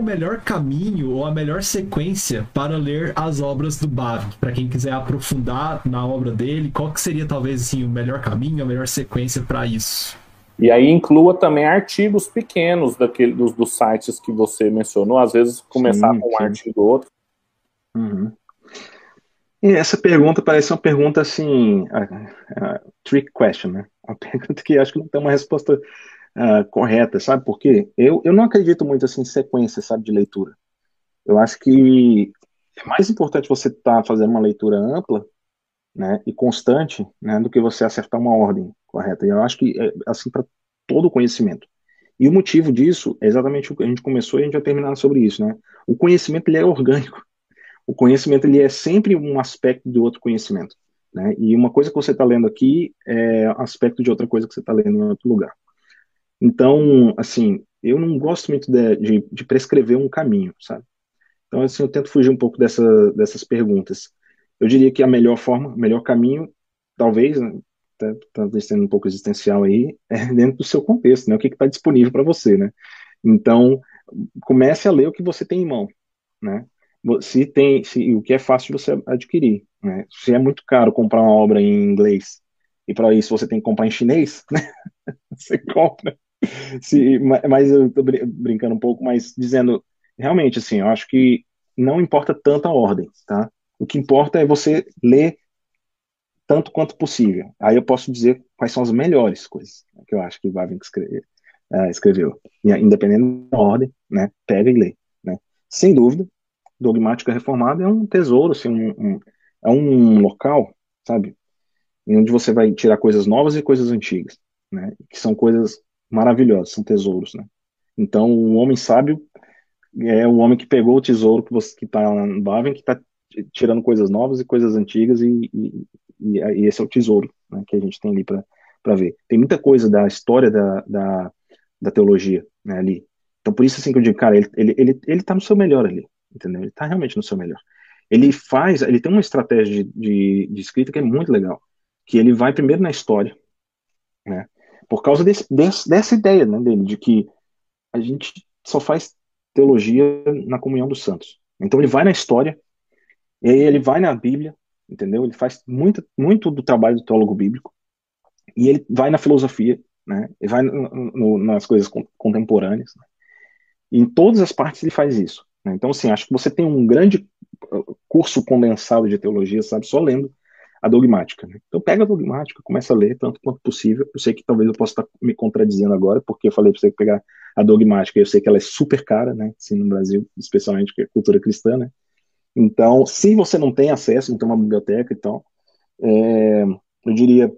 o melhor caminho ou a melhor sequência para ler as obras do Bavinck? Para quem quiser aprofundar na obra dele, qual que seria talvez assim o melhor caminho, a melhor sequência para isso? E aí inclua também artigos pequenos daquele, dos, dos sites que você mencionou, às vezes começar sim, com um sim. artigo ou outro. Uhum. E essa pergunta parece uma pergunta assim, a, a trick question, né? Uma pergunta que acho que não tem uma resposta uh, correta, sabe por quê? Eu, eu não acredito muito assim em sequência, sabe, de leitura. Eu acho que é mais importante você estar tá fazendo uma leitura ampla né, e constante né, do que você acertar uma ordem correta. E eu acho que é assim para todo o conhecimento. E o motivo disso é exatamente o que a gente começou e a gente vai terminar sobre isso, né? O conhecimento ele é orgânico. O conhecimento ele é sempre um aspecto do outro conhecimento, né? E uma coisa que você está lendo aqui é aspecto de outra coisa que você está lendo em outro lugar. Então, assim, eu não gosto muito de, de, de, prescrever um caminho, sabe? Então, assim, eu tento fugir um pouco dessa, dessas perguntas. Eu diria que a melhor forma, o melhor caminho, talvez, né, talvez sendo um pouco existencial aí, é dentro do seu contexto, né? O que está disponível para você, né? Então, comece a ler o que você tem em mão, né? Se tem, se, o que é fácil de você adquirir, né? Se é muito caro comprar uma obra em inglês e para isso você tem que comprar em chinês, né? Você compra. Mas eu estou brincando um pouco, mas dizendo realmente assim, eu acho que não importa tanta ordem, tá? O que importa é você ler tanto quanto possível. Aí eu posso dizer quais são as melhores coisas que eu acho que o uh, escreveu. Independente da ordem, né, pega e lê. Né? Sem dúvida, Dogmática Reformada é um tesouro, assim, um, um, é um local, sabe, onde você vai tirar coisas novas e coisas antigas, né, que são coisas maravilhosas, são tesouros, né. Então, o homem sábio é o homem que pegou o tesouro que você que está lá no Bavinck, que está tirando coisas novas e coisas antigas e, e, e, esse é o tesouro né, que a gente tem ali para ver. Tem muita coisa da história da, da, da teologia né, ali. Então, por isso assim que eu digo, cara, ele, ele, ele, ele tá no seu melhor ali, entendeu? Ele tá realmente no seu melhor. Ele faz, ele tem uma estratégia de, de, de escrita que é muito legal, que ele vai primeiro na história, né? Por causa desse, desse, dessa ideia né, dele, de que a gente só faz teologia na comunhão dos santos. Então ele vai na história, e aí ele vai na Bíblia, entendeu? Ele faz muito, muito do trabalho do teólogo bíblico e ele vai na filosofia, né? Ele vai no, no, nas coisas contemporâneas. Né? Em todas as partes ele faz isso. Né? Então, assim, acho que você tem um grande uh, curso condensado de teologia, sabe? Só lendo a dogmática. Né? Então, pega a dogmática, começa a ler tanto quanto possível. Eu sei que talvez eu possa estar me contradizendo agora, porque eu falei para você pegar a dogmática. Eu sei que ela é super cara, né? Assim, no Brasil, especialmente que é cultura cristã, né? Então, se você não tem acesso, tem uma biblioteca e tal, é, eu diria,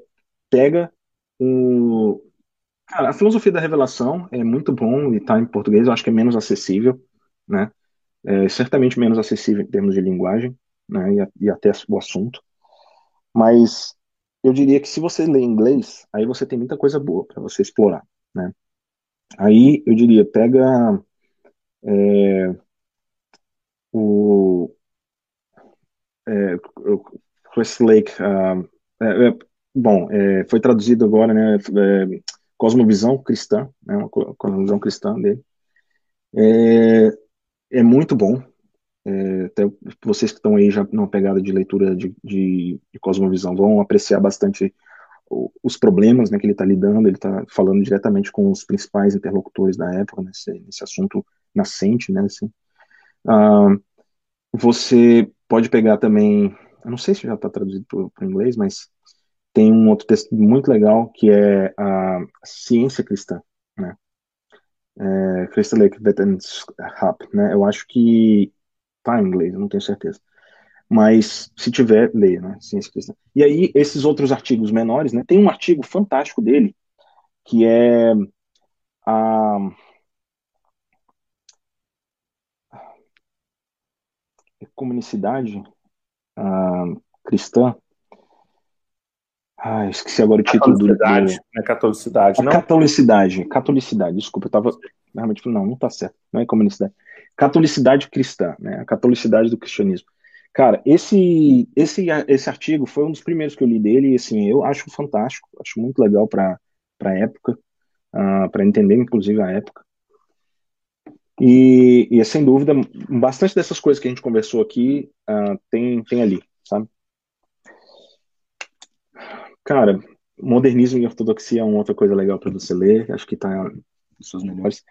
pega o... Cara, a filosofia da revelação é muito bom e está em português, eu acho que é menos acessível, né? É, certamente menos acessível em termos de linguagem, né? E, e até o assunto. Mas eu diria que se você lê inglês, aí você tem muita coisa boa para você explorar, né? Aí eu diria, pega é, o é, Lake, uh, é, é, bom, é, foi traduzido agora, né, é, Cosmovisão Cristã, né, uma cosmovisão cristã dele. É, é muito bom, até vocês que estão aí já numa pegada de leitura de, de, de cosmovisão vão apreciar bastante os problemas né, que ele está lidando, ele está falando diretamente com os principais interlocutores da época nesse, nesse assunto nascente, né, assim. Uh, você pode pegar também, eu não sei se já está traduzido para o inglês, mas tem um outro texto muito legal que é a ciência cristã, né? É, Christelijk Wetenschap, né? Eu acho que tá em inglês, não tenho certeza. Mas se tiver, leia, né? Ciência cristã. E aí esses outros artigos menores, né? Tem um artigo fantástico dele que é a comunicidade uh, cristã. Ah, esqueci agora o título do. É catolicidade, não? Catolicidade, catolicidade, desculpa, eu tava realmente não, não tá certo, não é comunicidade. Catolicidade cristã, né? A catolicidade do cristianismo. Cara, esse, esse, esse artigo foi um dos primeiros que eu li dele, e assim, eu acho fantástico, acho muito legal para a época, uh, ah, para entender, inclusive, a época. E, e sem dúvida, bastante dessas coisas que a gente conversou aqui uh, tem, tem ali, sabe? Cara, modernismo e ortodoxia é uma outra coisa legal para você ler, acho que está nos seus melhores.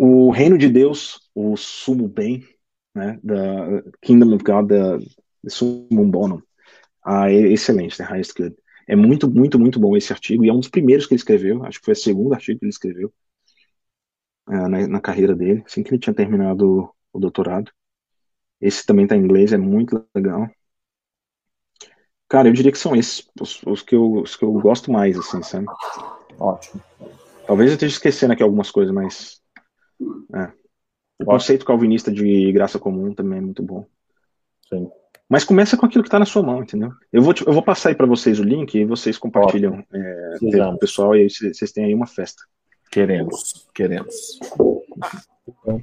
O Reino de Deus, o Sumo Bem, né, da Kingdom of God, da Summum Bonum, ah, é excelente, The Highest Good. É muito, muito, muito bom esse artigo, e é um dos primeiros que ele escreveu, acho que foi o segundo artigo que ele escreveu uh, na, na, carreira dele, assim que ele tinha terminado o, o doutorado. Esse também está em inglês, é muito legal. Cara, eu diria que são esses os, os, que, eu, os que eu gosto mais, assim, sabe? Ótimo. Talvez eu esteja esquecendo aqui algumas coisas, mas. É. O conceito calvinista de graça comum também é muito bom. Sim. Mas começa com aquilo que está na sua mão, entendeu? Eu vou, eu vou passar aí para vocês o link e vocês compartilham é, com o pessoal e aí vocês têm aí uma festa. Queremos, queremos. Bom.